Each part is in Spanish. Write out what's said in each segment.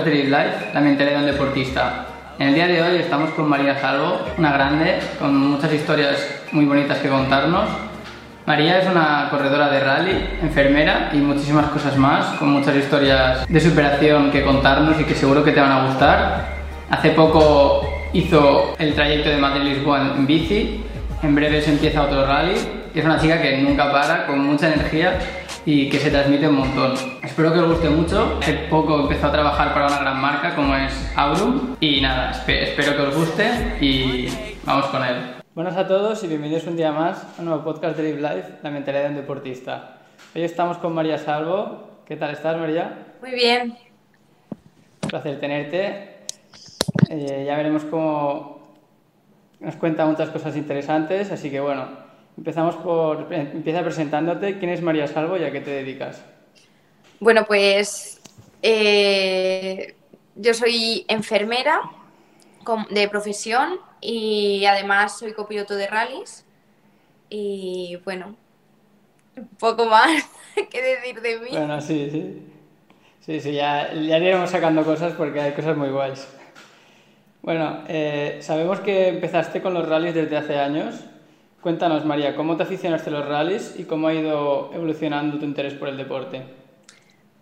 podcast de Live Life, la mentalidad de un deportista. En el día de hoy estamos con María Salvo, una grande, con muchas historias muy bonitas que contarnos. María es una corredora de rally, enfermera y muchísimas cosas más, con muchas historias de superación que contarnos y que seguro que te van a gustar. Hace poco hizo el trayecto de Madrid-Lisboa en bici, en breve se empieza otro rally es una chica que nunca para, con mucha energía y que se transmite un montón. Espero que os guste mucho. Hace poco empezó a trabajar para una gran marca como es Aurum y nada, espero que os guste y vamos con él. Buenas a todos y bienvenidos un día más a un nuevo podcast de Live Life, la mentalidad de un deportista. Hoy estamos con María Salvo. ¿Qué tal estás, María? Muy bien. Un placer tenerte. Eh, ya veremos cómo nos cuenta muchas cosas interesantes, así que bueno, Empezamos por, empieza presentándote. ¿Quién es María Salvo y a qué te dedicas? Bueno, pues eh, yo soy enfermera de profesión y además soy copiloto de rallies. Y bueno, poco más que decir de mí. Bueno, sí, sí. Sí, sí, ya, ya iremos sacando cosas porque hay cosas muy guays. Bueno, eh, sabemos que empezaste con los rallies desde hace años. Cuéntanos, María, ¿cómo te aficionaste a los rallies y cómo ha ido evolucionando tu interés por el deporte?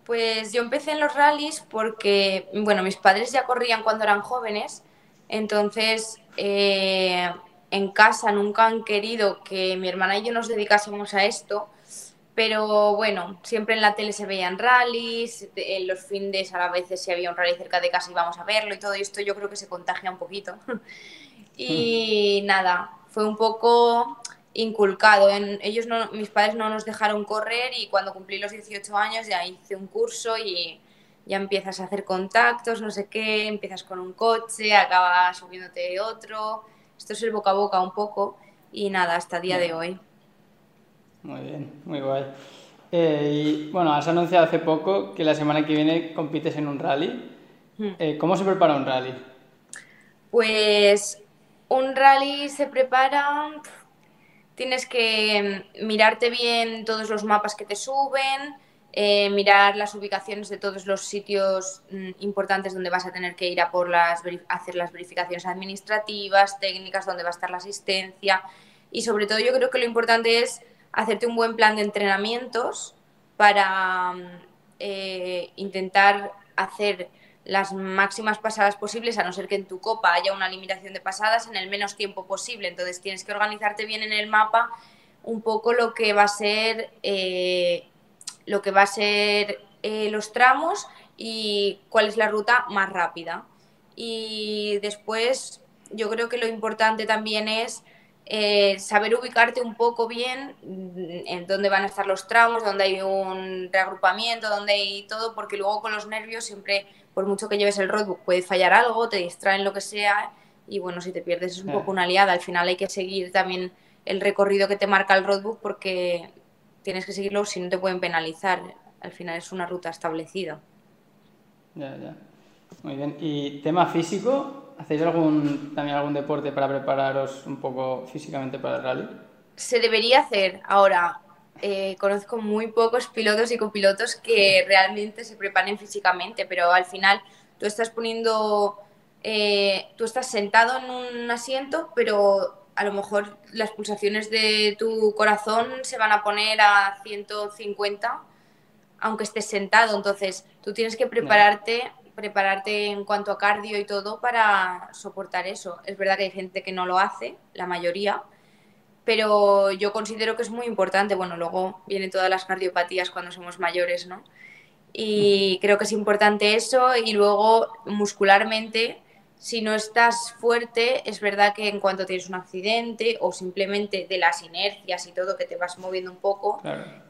Pues yo empecé en los rallies porque, bueno, mis padres ya corrían cuando eran jóvenes, entonces eh, en casa nunca han querido que mi hermana y yo nos dedicásemos a esto, pero bueno, siempre en la tele se veían rallies, en los fines a veces si había un rally cerca de casa íbamos a verlo y todo esto yo creo que se contagia un poquito. y nada, fue un poco inculcado. En, ellos no, mis padres no nos dejaron correr y cuando cumplí los 18 años ya hice un curso y ya empiezas a hacer contactos, no sé qué, empiezas con un coche, acabas subiéndote otro. Esto es el boca a boca un poco y nada, hasta el día de hoy. Muy bien, muy guay. Eh, y bueno, has anunciado hace poco que la semana que viene compites en un rally. Hmm. Eh, ¿Cómo se prepara un rally? Pues un rally se prepara, tienes que mirarte bien todos los mapas que te suben, eh, mirar las ubicaciones de todos los sitios mm, importantes donde vas a tener que ir a por las hacer las verificaciones administrativas, técnicas, donde va a estar la asistencia. Y sobre todo yo creo que lo importante es hacerte un buen plan de entrenamientos para mm, eh, intentar hacer las máximas pasadas posibles, a no ser que en tu copa haya una limitación de pasadas en el menos tiempo posible. Entonces tienes que organizarte bien en el mapa un poco lo que va a ser eh, lo que va a ser eh, los tramos y cuál es la ruta más rápida. Y después yo creo que lo importante también es eh, saber ubicarte un poco bien en dónde van a estar los tramos, dónde hay un reagrupamiento, dónde hay todo, porque luego con los nervios siempre por mucho que lleves el roadbook, puede fallar algo, te distraen lo que sea, y bueno, si te pierdes es un poco una liada. Al final hay que seguir también el recorrido que te marca el roadbook porque tienes que seguirlo si no te pueden penalizar. Al final es una ruta establecida. Ya, ya. Muy bien. ¿Y tema físico? ¿Hacéis algún, también algún deporte para prepararos un poco físicamente para el rally? Se debería hacer. Ahora, eh, conozco muy pocos pilotos y copilotos que realmente se preparen físicamente, pero al final tú estás poniendo, eh, tú estás sentado en un asiento, pero a lo mejor las pulsaciones de tu corazón se van a poner a 150 aunque estés sentado, entonces tú tienes que prepararte prepararte en cuanto a cardio y todo para soportar eso. Es verdad que hay gente que no lo hace, la mayoría, pero yo considero que es muy importante. Bueno, luego vienen todas las cardiopatías cuando somos mayores, ¿no? Y creo que es importante eso y luego muscularmente, si no estás fuerte, es verdad que en cuanto tienes un accidente o simplemente de las inercias y todo que te vas moviendo un poco,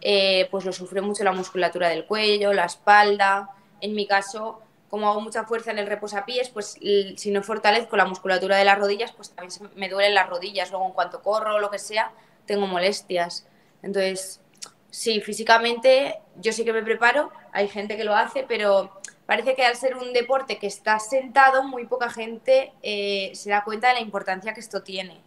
eh, pues lo sufre mucho la musculatura del cuello, la espalda. En mi caso, como hago mucha fuerza en el reposapiés, pues si no fortalezco la musculatura de las rodillas, pues también me duelen las rodillas. Luego, en cuanto corro o lo que sea, tengo molestias. Entonces, sí, físicamente yo sí que me preparo, hay gente que lo hace, pero parece que al ser un deporte que está sentado, muy poca gente eh, se da cuenta de la importancia que esto tiene.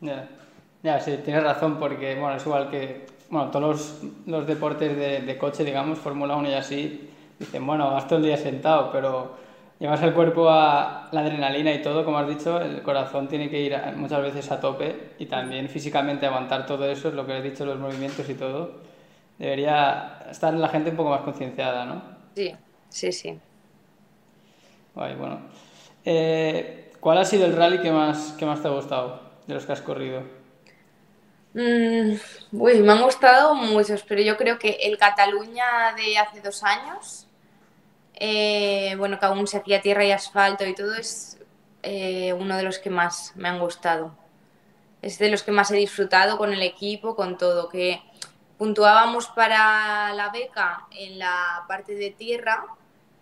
Ya, sí, tienes razón, porque bueno, es igual que bueno, todos los, deportes de, de coche, digamos, Fórmula 1 y así, dicen, bueno, vas todo el día sentado, pero llevas el cuerpo a la adrenalina y todo, como has dicho, el corazón tiene que ir muchas veces a tope y también físicamente aguantar todo eso, es lo que has dicho, los movimientos y todo. Debería estar la gente un poco más concienciada, ¿no? Sí, sí, sí. bueno. Eh, ¿Cuál ha sido el rally que más, que más te ha gustado de los que has corrido? Mm, uy, me han gustado muchos, pero yo creo que el Cataluña de hace dos años eh, bueno, que aún se hacía tierra y asfalto y todo, es eh, uno de los que más me han gustado. Es de los que más he disfrutado con el equipo, con todo, que puntuábamos para la beca en la parte de tierra,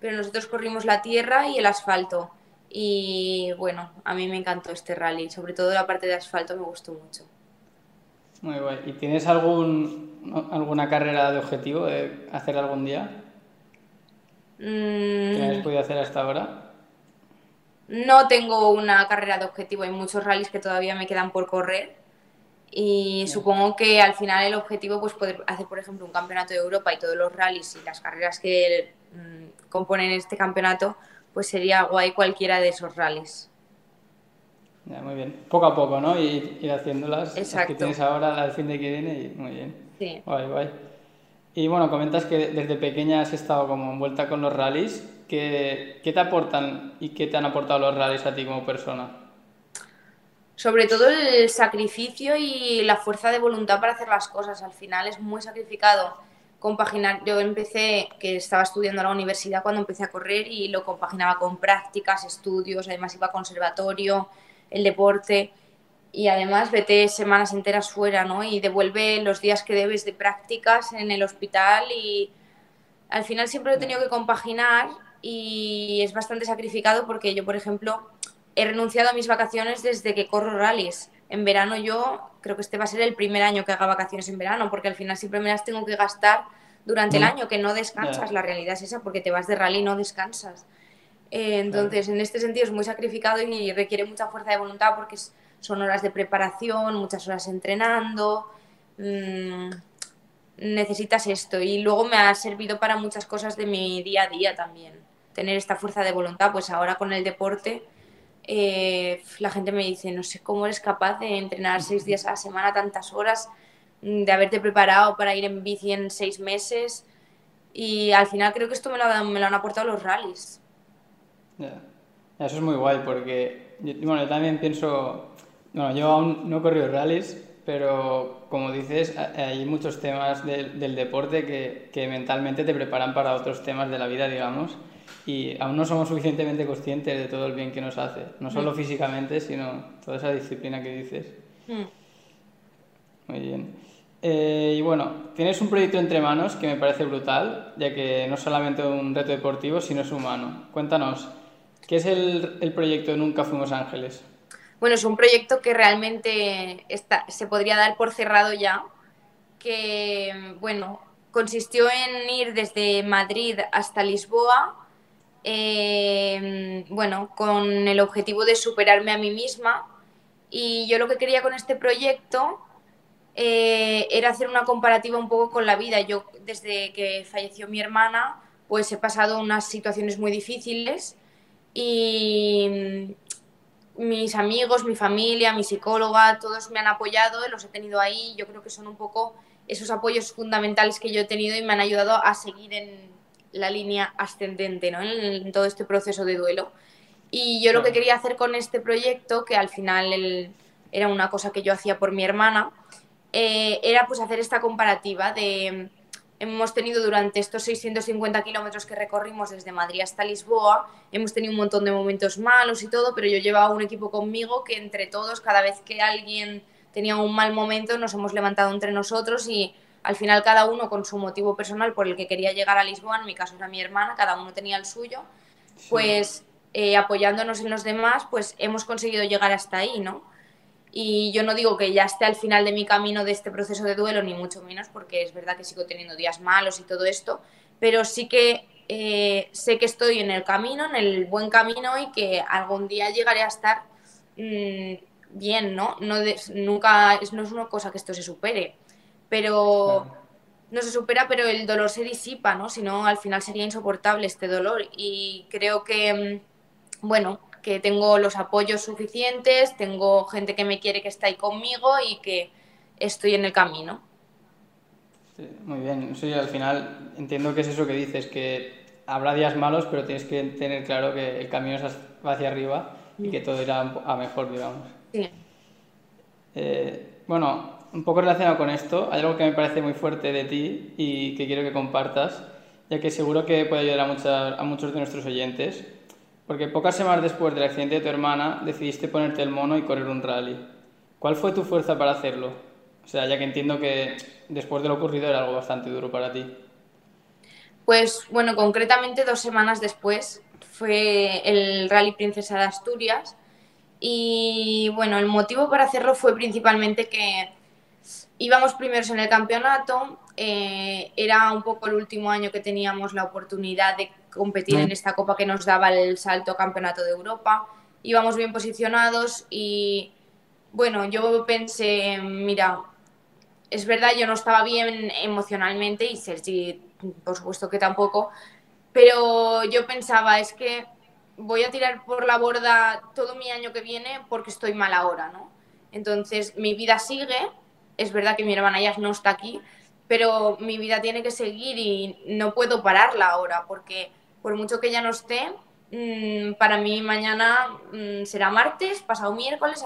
pero nosotros corrimos la tierra y el asfalto. Y bueno, a mí me encantó este rally, sobre todo la parte de asfalto me gustó mucho. Muy guay. ¿Y tienes algún, alguna carrera de objetivo de hacer algún día? ¿Qué has mm. podido hacer hasta ahora? No tengo una carrera de objetivo, hay muchos rallies que todavía me quedan por correr y supongo que al final el objetivo pues poder hacer por ejemplo un campeonato de Europa y todos los rallies y las carreras que mm, componen este campeonato pues sería guay cualquiera de esos rallies. Ya, muy bien. Poco a poco, ¿no? Y ir haciéndolas. Exacto. Las que tienes ahora, al fin de que viene y muy bien. Sí. Guay, guay. Y bueno, comentas que desde pequeña has estado como envuelta con los rallies. ¿Qué, ¿Qué, te aportan y qué te han aportado los rallies a ti como persona? Sobre todo el sacrificio y la fuerza de voluntad para hacer las cosas. Al final es muy sacrificado compaginar. Yo empecé, que estaba estudiando a la universidad cuando empecé a correr y lo compaginaba con prácticas, estudios, además iba a conservatorio, el deporte y además vete semanas enteras fuera, ¿no? Y devuelve los días que debes de prácticas en el hospital y al final siempre lo he tenido que compaginar y es bastante sacrificado porque yo, por ejemplo, he renunciado a mis vacaciones desde que corro rallies. En verano yo creo que este va a ser el primer año que haga vacaciones en verano porque al final siempre me las tengo que gastar durante el año, que no descansas. La realidad es esa, porque te vas de rally y no descansas. Eh, entonces, en este sentido es muy sacrificado y requiere mucha fuerza de voluntad porque es son horas de preparación, muchas horas entrenando, mm, necesitas esto. Y luego me ha servido para muchas cosas de mi día a día también, tener esta fuerza de voluntad, pues ahora con el deporte eh, la gente me dice, no sé cómo eres capaz de entrenar seis días a la semana, tantas horas, mm, de haberte preparado para ir en bici en seis meses y al final creo que esto me lo, me lo han aportado los rallies. Eso es muy guay porque, bueno, yo también pienso bueno, yo aún no he corrido rallies, pero como dices, hay muchos temas del, deporte que, que, mentalmente te preparan para otros temas de la vida, digamos, y aún no somos suficientemente conscientes de todo el bien que nos hace, no solo mm. físicamente, sino toda esa disciplina que dices. Mm. Muy bien. Eh, y bueno, tienes un proyecto entre manos que me parece brutal, ya que no es solamente un reto deportivo, sino es humano. Cuéntanos, ¿qué es el, el proyecto Nunca Fuimos Ángeles? Bueno, es un proyecto que realmente está, se podría dar por cerrado ya, que, bueno, consistió en ir desde Madrid hasta Lisboa, eh, bueno, con el objetivo de superarme a mí misma. Y yo lo que quería con este proyecto eh, era hacer una comparativa un poco con la vida. Yo, desde que falleció mi hermana, pues he pasado unas situaciones muy difíciles y mis amigos, mi familia, mi psicóloga, todos me han apoyado, los he tenido ahí. Yo creo que son un poco esos apoyos fundamentales que yo he tenido y me han ayudado a seguir en la línea ascendente, ¿no? En, todo este proceso de duelo. Y yo lo que quería hacer con este proyecto, que al final era una cosa que yo hacía por mi hermana, eh, era pues hacer esta comparativa de hemos tenido durante estos 650 kilómetros que recorrimos desde Madrid hasta Lisboa, hemos tenido un montón de momentos malos y todo, pero yo llevaba un equipo conmigo que entre todos, cada vez que alguien tenía un mal momento, nos hemos levantado entre nosotros y al final cada uno con su motivo personal por el que quería llegar a Lisboa, en mi caso era mi hermana, cada uno tenía el suyo, pues eh, apoyándonos en los demás, pues hemos conseguido llegar hasta ahí, ¿no? Y yo no digo que ya esté al final de mi camino de este proceso de duelo, ni mucho menos, porque es verdad que sigo teniendo días malos y todo esto, pero sí que eh, sé que estoy en el camino, en el buen camino y que algún día llegaré a estar mm, bien, ¿no? no nunca, es, no es una cosa que esto se supere, pero no se supera, pero el dolor se disipa, ¿no? Si no, al final sería insoportable este dolor. Y creo que, mm, bueno, que tengo los apoyos suficientes, tengo gente que me quiere que está ahí conmigo y que estoy en el camino. Sí, muy bien. Sí, al final entiendo que es eso que dices, que habrá días malos, pero tienes que tener claro que el camino va hacia arriba y que todo irá a mejor, digamos. Sí. Eh, bueno, un poco relacionado con esto, hay algo que me parece muy fuerte de ti y que quiero que compartas, ya que seguro que puede ayudar a, a muchos de nuestros oyentes, porque pocas semanas después del accidente de tu hermana decidiste ponerte el mono y correr un rally. ¿Cuál fue tu fuerza para hacerlo? O sea, ya que entiendo que después de lo ocurrido era algo bastante duro para ti. Pues bueno, concretamente dos semanas después fue el Rally Princesa de Asturias y bueno, el motivo para hacerlo fue principalmente que íbamos primeros en el campeonato, eh, era un poco el último año que teníamos la oportunidad de competir en esta copa que nos daba el salto campeonato de Europa, íbamos bien posicionados y bueno, yo pensé, mira, es verdad, yo no estaba bien emocionalmente y Sergi, por supuesto que tampoco, pero yo pensaba, es que voy a tirar por la borda todo mi año que viene porque estoy mal ahora, ¿no? Entonces, mi vida sigue, es verdad que mi hermana ya no está aquí, pero mi vida tiene que seguir y no puedo pararla ahora, porque por mucho que ya no esté, mm, para mí mañana mm, será martes, pasado miércoles,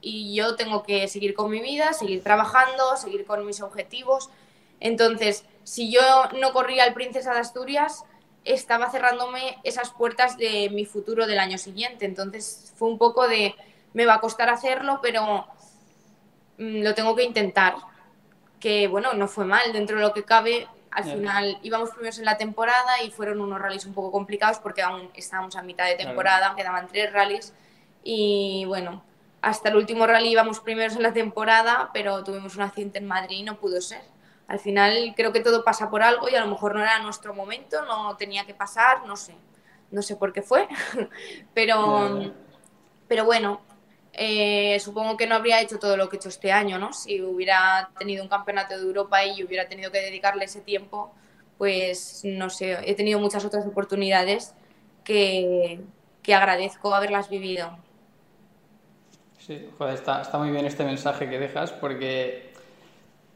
y yo tengo que seguir con mi vida, seguir trabajando, seguir con mis objetivos. Entonces, si yo no corría el Princesa de Asturias, estaba cerrándome esas puertas de mi futuro del año siguiente. Entonces, fue un poco de, me va a costar hacerlo, pero lo tengo que intentar. Que bueno, no fue mal dentro de lo que cabe. Al final íbamos primeros en la temporada y fueron unos rallies un poco complicados porque aún estábamos a mitad de temporada, quedaban tres rallies y bueno, hasta el último rally íbamos primeros en la temporada, pero tuvimos un accidente en Madrid y no pudo ser. Al final creo que todo pasa por algo y a lo mejor no era nuestro momento, no tenía que pasar, no sé, no sé por qué fue, pero, pero bueno, eh, supongo que no habría hecho todo lo que he hecho este año, ¿no? Si hubiera tenido un campeonato de Europa y hubiera tenido que dedicarle ese tiempo, pues no sé, he tenido muchas otras oportunidades que, que agradezco haberlas vivido. Sí, joder, está, está muy bien este mensaje que dejas porque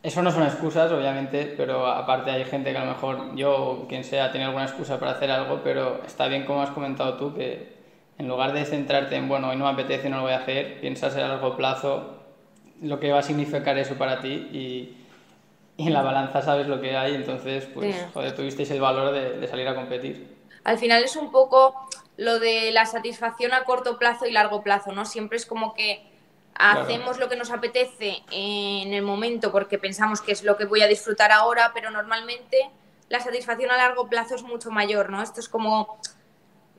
eso no son excusas, obviamente, pero aparte hay gente que a lo mejor yo o quien sea tiene alguna excusa para hacer algo, pero está bien como has comentado tú que en lugar de centrarte en, bueno, hoy no me apetece, no lo voy a hacer, piensas a largo plazo lo que va a significar eso para ti y, y en la balanza sabes lo que hay, entonces, pues, joder, tuvisteis el valor de, de, salir a competir. Al final es un poco lo de la satisfacción a corto plazo y largo plazo, ¿no? Siempre es como que hacemos lo que nos apetece en el momento porque pensamos que es lo que voy a disfrutar ahora, pero normalmente la satisfacción a largo plazo es mucho mayor, ¿no? Esto es como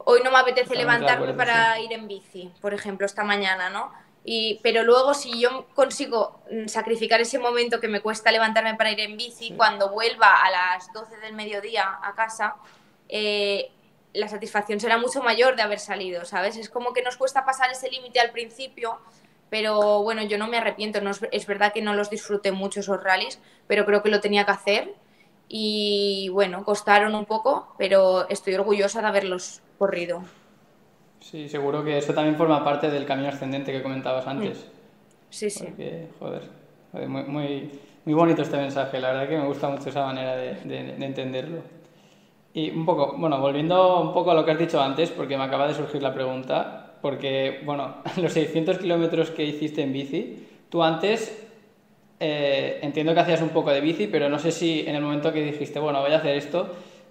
hoy no me apetece levantarme para ir en bici, por ejemplo, esta mañana, ¿no? Y, pero luego si yo consigo mm, sacrificar ese momento que me cuesta levantarme para ir en bici, cuando vuelva a las 12 del mediodía a casa, eh, la satisfacción será mucho mayor de haber salido, ¿sabes? Es como que nos cuesta pasar ese límite al principio, pero bueno, yo no me arrepiento, no es, es, verdad que no los disfruté mucho esos rallies, pero creo que lo tenía que hacer y bueno, costaron un poco, pero estoy orgullosa de haberlos Sí, seguro que eso también forma parte del camino ascendente que comentabas mm. antes. Sí, sí. joder, muy, muy, muy, bonito este mensaje, la verdad que me gusta mucho esa manera de, de, entenderlo. Y un poco, bueno, volviendo un poco a lo que has dicho antes, porque me acaba de surgir la pregunta, porque, bueno, los 600 kilómetros que hiciste en bici, tú antes eh, entiendo que hacías un poco de bici, pero no sé si en el momento que dijiste, bueno, voy a hacer esto,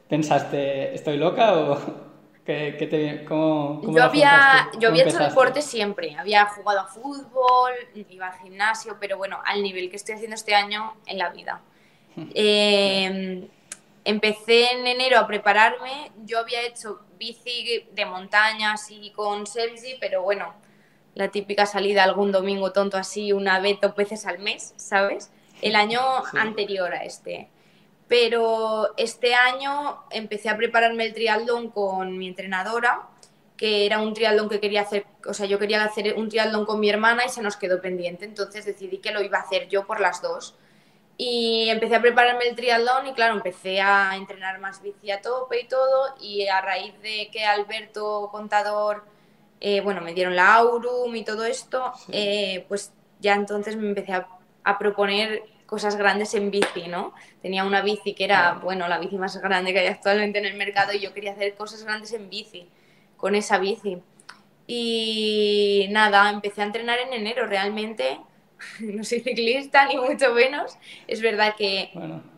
pensaste, ¿estoy loca o, te, cómo, yo había, yo había hecho deporte siempre, había jugado a fútbol, iba al gimnasio, pero bueno, al nivel que estoy haciendo este año en la vida. Em, empecé en enero a prepararme, yo había hecho bici de montañas y con Selgi, pero bueno, la típica salida algún domingo tonto así, una vez dos veces al mes, ¿sabes? El año anterior a este. Pero este año empecé a prepararme el triatlón con mi entrenadora, que era un triatlón que quería hacer, o sea, yo quería hacer un triatlón con mi hermana y se nos quedó pendiente, entonces decidí que lo iba a hacer yo por las dos. Y empecé a prepararme el triatlón y claro, empecé a entrenar más bici a tope y todo. Y a raíz de que Alberto Contador, eh, bueno, me dieron la Aurum y todo esto, eh, pues ya entonces me empecé a, a, proponer cosas grandes en bici, ¿no? Tenía una bici que era, bueno, la bici más grande que hay actualmente en el mercado y yo quería hacer cosas grandes en bici, con esa bici. Y nada, empecé a entrenar en enero realmente no soy ciclista ni mucho menos. Es verdad que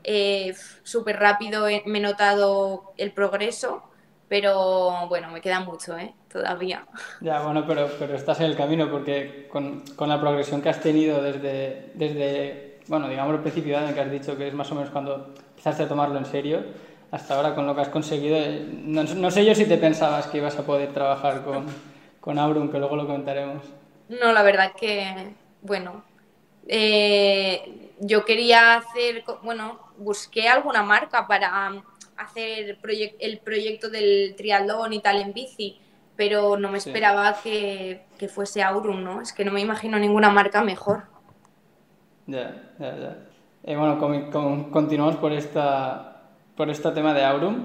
eh, súper rápido me he notado el progreso, pero bueno, me queda mucho, ¿eh? Todavía. Ya, bueno, pero, pero estás en el camino porque con, con la progresión que has tenido desde, desde, bueno, digamos el principio en que has dicho que es más o menos cuando empezaste a tomarlo en serio, hasta ahora con lo que has conseguido, eh, no, no sé yo si te pensabas que ibas a poder trabajar con, con Aurum, que luego lo comentaremos. No, la verdad que, bueno, eh, yo quería hacer, bueno, busqué alguna marca para hacer el proyecto del triatlón y tal en bici, pero no me esperaba que, que, fuese Aurum, ¿no? Es que no me imagino ninguna marca mejor. Ya, ya, ya. Eh, bueno, continuamos por, esta, por este tema de Aurum.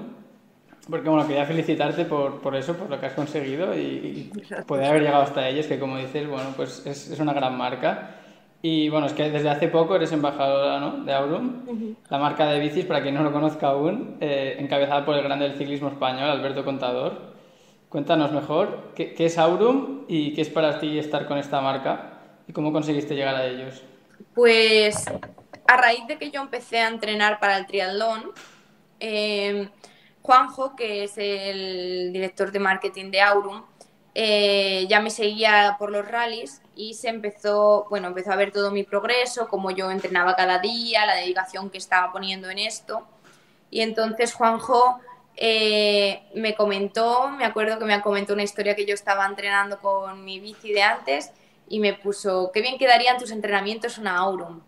Porque bueno, quería felicitarte por, por, eso, por lo que has conseguido y, poder haber llegado hasta ellos, que como dices, bueno, pues es, es una gran marca. Y bueno, es que desde hace poco eres embajadora ¿no? de Aurum, la marca de bicis, para quien no lo conozca aún, eh, encabezada por el grande del ciclismo español, Alberto Contador. Cuéntanos mejor qué, qué, es Aurum y qué es para ti estar con esta marca y cómo conseguiste llegar a ellos. Pues a raíz de que yo empecé a entrenar para el triatlón, eh, Juanjo, que es el director de marketing de Aurum, eh, ya me seguía por los rallies y se empezó, bueno, empezó a ver todo mi progreso, cómo yo entrenaba cada día, la dedicación que estaba poniendo en esto. Y entonces Juanjo eh, me comentó, me acuerdo que me comentó una historia que yo estaba entrenando con mi bici de antes y me puso, qué bien quedarían tus entrenamientos una Aurum.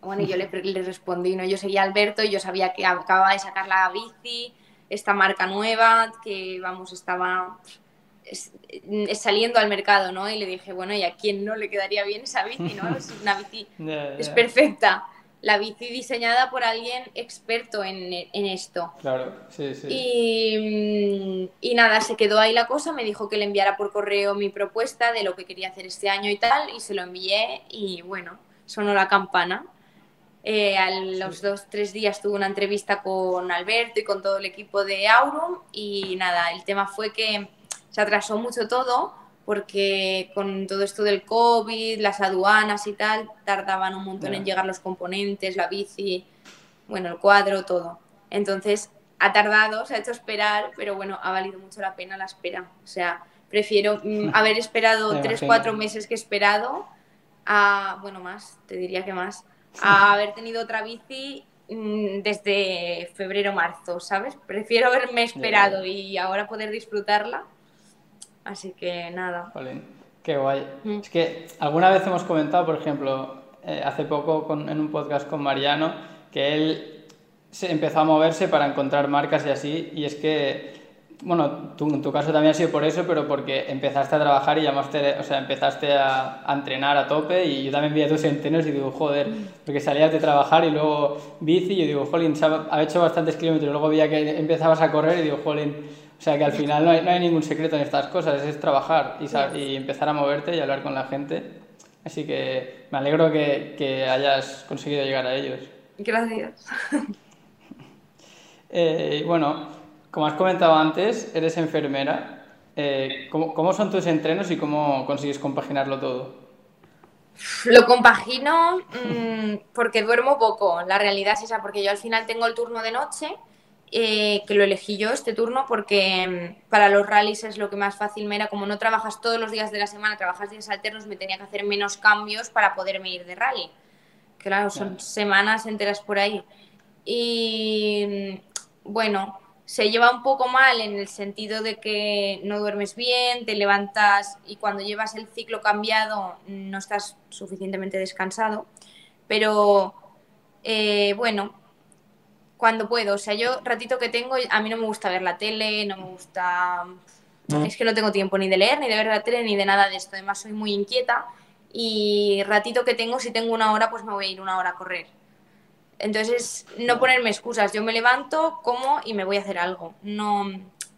Bueno, y yo le, le respondí, ¿no? Yo seguía Alberto y yo sabía que acababa de sacar la bici, esta marca nueva, que vamos, estaba saliendo al mercado, ¿no? Y le dije, bueno, ¿y a quién no le quedaría bien esa bici, no? Es una bici, es perfecta. La bici diseñada por alguien experto en, en esto. Claro, sí, sí. Y, y, nada, se quedó ahí la cosa, me dijo que le enviara por correo mi propuesta de lo que quería hacer este año y tal, y se lo envié y bueno, sonó la campana. Eh, a los dos, tres días tuve una entrevista con Alberto y con todo el equipo de Aurum y nada, el tema fue que se atrasó mucho todo porque con todo esto del COVID, las aduanas y tal, tardaban un montón en llegar los componentes, la bici, bueno, el cuadro, todo. Entonces, ha tardado, se ha hecho esperar, pero bueno, ha valido mucho la pena la espera. O sea, prefiero mm, haber esperado tres, cuatro meses que he esperado a, bueno, más, te diría que más, a haber tenido otra bici mm, desde febrero, marzo, ¿sabes? Prefiero haberme esperado y ahora poder disfrutarla Así que nada. qué guay. Mm. Es que alguna vez hemos comentado, por ejemplo, eh, hace poco en un podcast con Mariano, que él se empezó a moverse para encontrar marcas y así, y es que, bueno, tú, en tu caso también ha sido por eso, pero porque empezaste a trabajar y llamaste, o sea, empezaste a, entrenar a tope, y yo también vi a tus entrenos y digo, joder, mm. porque salías de trabajar y luego bici, y yo digo, jolín, ha hecho bastantes kilómetros, luego veía que empezabas a correr y digo, jolín, o sea que al final no hay, no hay ningún secreto en estas cosas, es trabajar y, y, empezar a moverte y hablar con la gente. Así que me alegro que, que hayas conseguido llegar a ellos. Gracias. Eh, bueno, como has comentado antes, eres enfermera. Eh, ¿cómo, ¿Cómo son tus entrenos y cómo consigues compaginarlo todo? Lo compagino mmm, porque duermo poco, la realidad es esa, porque yo al final tengo el turno de noche eh, que lo elegí yo este turno porque mm, para los rallies es lo que más fácil me era, como no trabajas todos los días de la semana, trabajas días alternos, me tenía que hacer menos cambios para poderme ir de rally. Claro, son semanas enteras por ahí. Y mm, bueno, se lleva un poco mal en el sentido de que no duermes bien, te levantas y cuando llevas el ciclo cambiado no estás suficientemente descansado. Pero eh, bueno, cuando puedo. O sea, yo ratito que tengo, a mí no me gusta ver la tele, no me gusta... Es que no tengo tiempo ni de leer, ni de ver la tele, ni de nada de esto. Además, soy muy inquieta y ratito que tengo, si tengo una hora, pues me voy a ir una hora a correr. Entonces, no ponerme excusas. Yo me levanto, como y me voy a hacer algo. No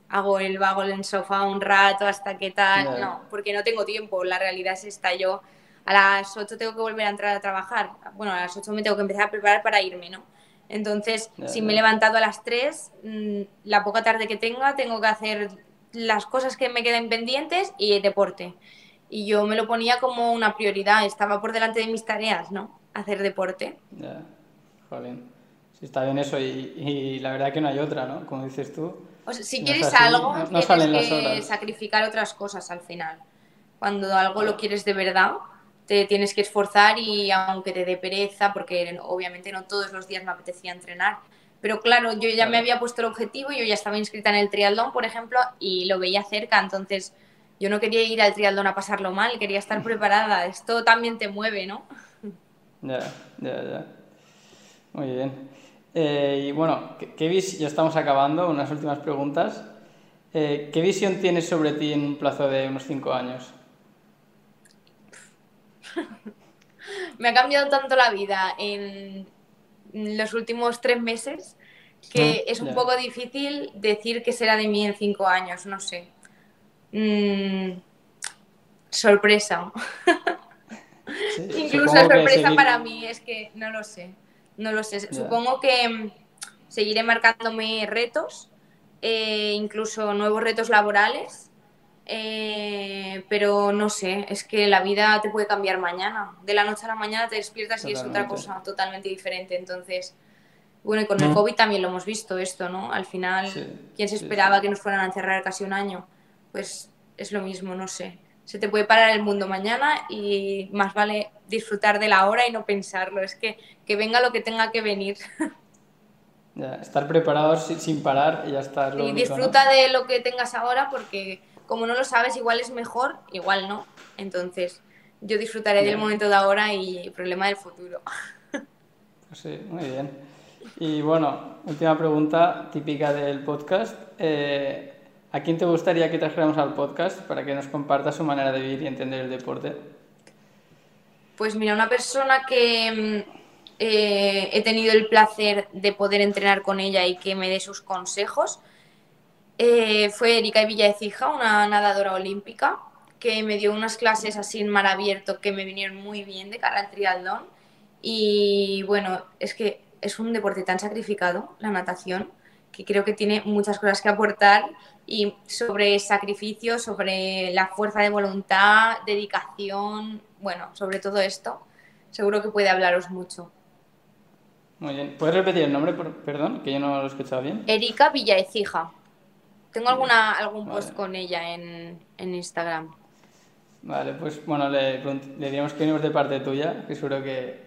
hago el vago en el sofá un rato hasta que tal. No, porque no tengo tiempo. La realidad es esta. Yo a las 8 tengo que volver a entrar a trabajar. Bueno, a las 8 me tengo que empezar a preparar para irme, ¿no? Entonces, si me he levantado a las 3, mm, la poca tarde que tenga, tengo que hacer las cosas que me queden pendientes y deporte. Y yo me lo ponía como una prioridad, estaba por delante de mis tareas, ¿no? Hacer deporte. Ya, jolín. Sí, está bien eso y, la verdad que no hay otra, ¿no? Como dices tú. O sea, si quieres algo, no, tienes que sacrificar otras cosas al final. Cuando algo lo quieres de verdad, te tienes que esforzar y aunque te dé pereza, porque obviamente no todos los días me apetecía entrenar, pero claro, yo ya me había puesto el objetivo, yo ya estaba inscrita en el triatlón, por ejemplo, y lo veía cerca, entonces yo no quería ir al triatlón a pasarlo mal, quería estar preparada. Esto también te mueve, ¿no? Ya, ya, ya. Muy bien. Eh, y bueno, ¿qué, ya estamos acabando, unas últimas preguntas. Eh, ¿Qué visión tienes sobre ti en un plazo de unos cinco años? Me ha cambiado tanto la vida en los últimos tres meses que es un poco difícil decir qué será de mí en cinco años, no sé. Mm, sorpresa. Incluso sorpresa para mí, es que no lo sé. No lo sé. Supongo que mm, seguiré marcándome retos, eh, incluso nuevos retos laborales eh, pero no sé, es que la vida te puede cambiar mañana. De la noche a la mañana te despiertas y es otra cosa totalmente diferente. Entonces, bueno, y con el mm. COVID también lo hemos visto esto, ¿no? Al final, ¿quién se esperaba que nos fueran a encerrar casi un año? Pues es lo mismo, no sé. Se te puede parar el mundo mañana y más vale disfrutar de la hora y no pensarlo. Es que que venga lo que tenga que venir. estar preparados sin, parar y ya está. y disfruta de lo que tengas ahora porque como no lo sabes, igual es mejor, igual no. Entonces, yo disfrutaré del momento de ahora y el problema del futuro. Pues sí, muy bien. Y bueno, última pregunta típica del podcast. Eh, ¿A quién te gustaría que trajéramos al podcast para que nos comparta su manera de vivir y entender el deporte? Pues mira, una persona que mm, eh, he tenido el placer de poder entrenar con ella y que me dé sus consejos eh, fue Erika Villaecija, una nadadora olímpica, que me dio unas clases así en mar abierto que me vinieron muy bien de cara al triatlón. Y bueno, es que es un deporte tan sacrificado, la natación, que creo que tiene muchas cosas que aportar y sobre sacrificio, sobre la fuerza de voluntad, dedicación, bueno, sobre todo esto, seguro que puede hablaros mucho. Muy bien. ¿Puedes repetir el nombre, perdón, que yo no lo he escuchado bien? Erika Villaecija. Tengo alguna, algún post con ella en, en, Instagram. Vale, pues bueno, le, le diríamos que venimos de parte tuya, que seguro que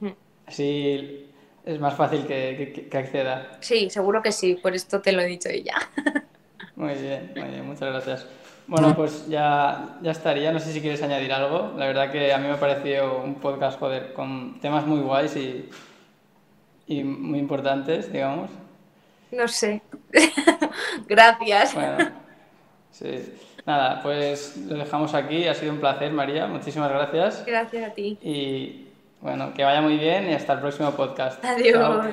hmm. así es más fácil que, que, acceda. Sí, seguro que sí, por esto te lo he dicho ella. Muy bien, muy bien, muchas gracias. Bueno, pues ya, ya estaría, no sé si quieres añadir algo. La verdad que a mí me ha parecido un podcast, joder, con temas muy guays y, y muy importantes, digamos. No sé. Gracias. Bueno, sí. Nada, pues lo dejamos aquí. Ha sido un placer, María. Muchísimas gracias. Gracias a ti. Y bueno, que vaya muy bien y hasta el próximo podcast. Adiós.